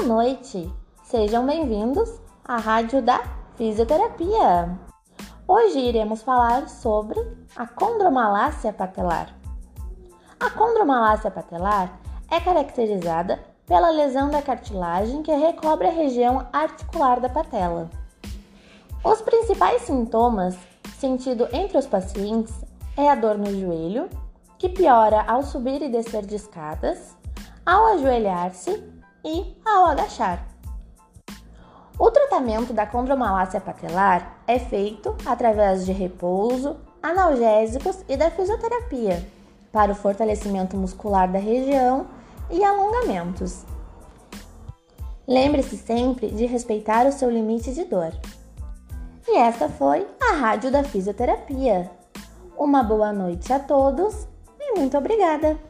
Boa noite! Sejam bem-vindos à Rádio da Fisioterapia. Hoje iremos falar sobre a condromalácia patelar. A condromalácia patelar é caracterizada pela lesão da cartilagem que recobre a região articular da patela. Os principais sintomas sentido entre os pacientes é a dor no joelho, que piora ao subir e descer de escadas, ao ajoelhar-se e ao agachar. O tratamento da condromalácia patelar é feito através de repouso, analgésicos e da fisioterapia para o fortalecimento muscular da região e alongamentos. Lembre-se sempre de respeitar o seu limite de dor. E esta foi a Rádio da Fisioterapia. Uma boa noite a todos e muito obrigada!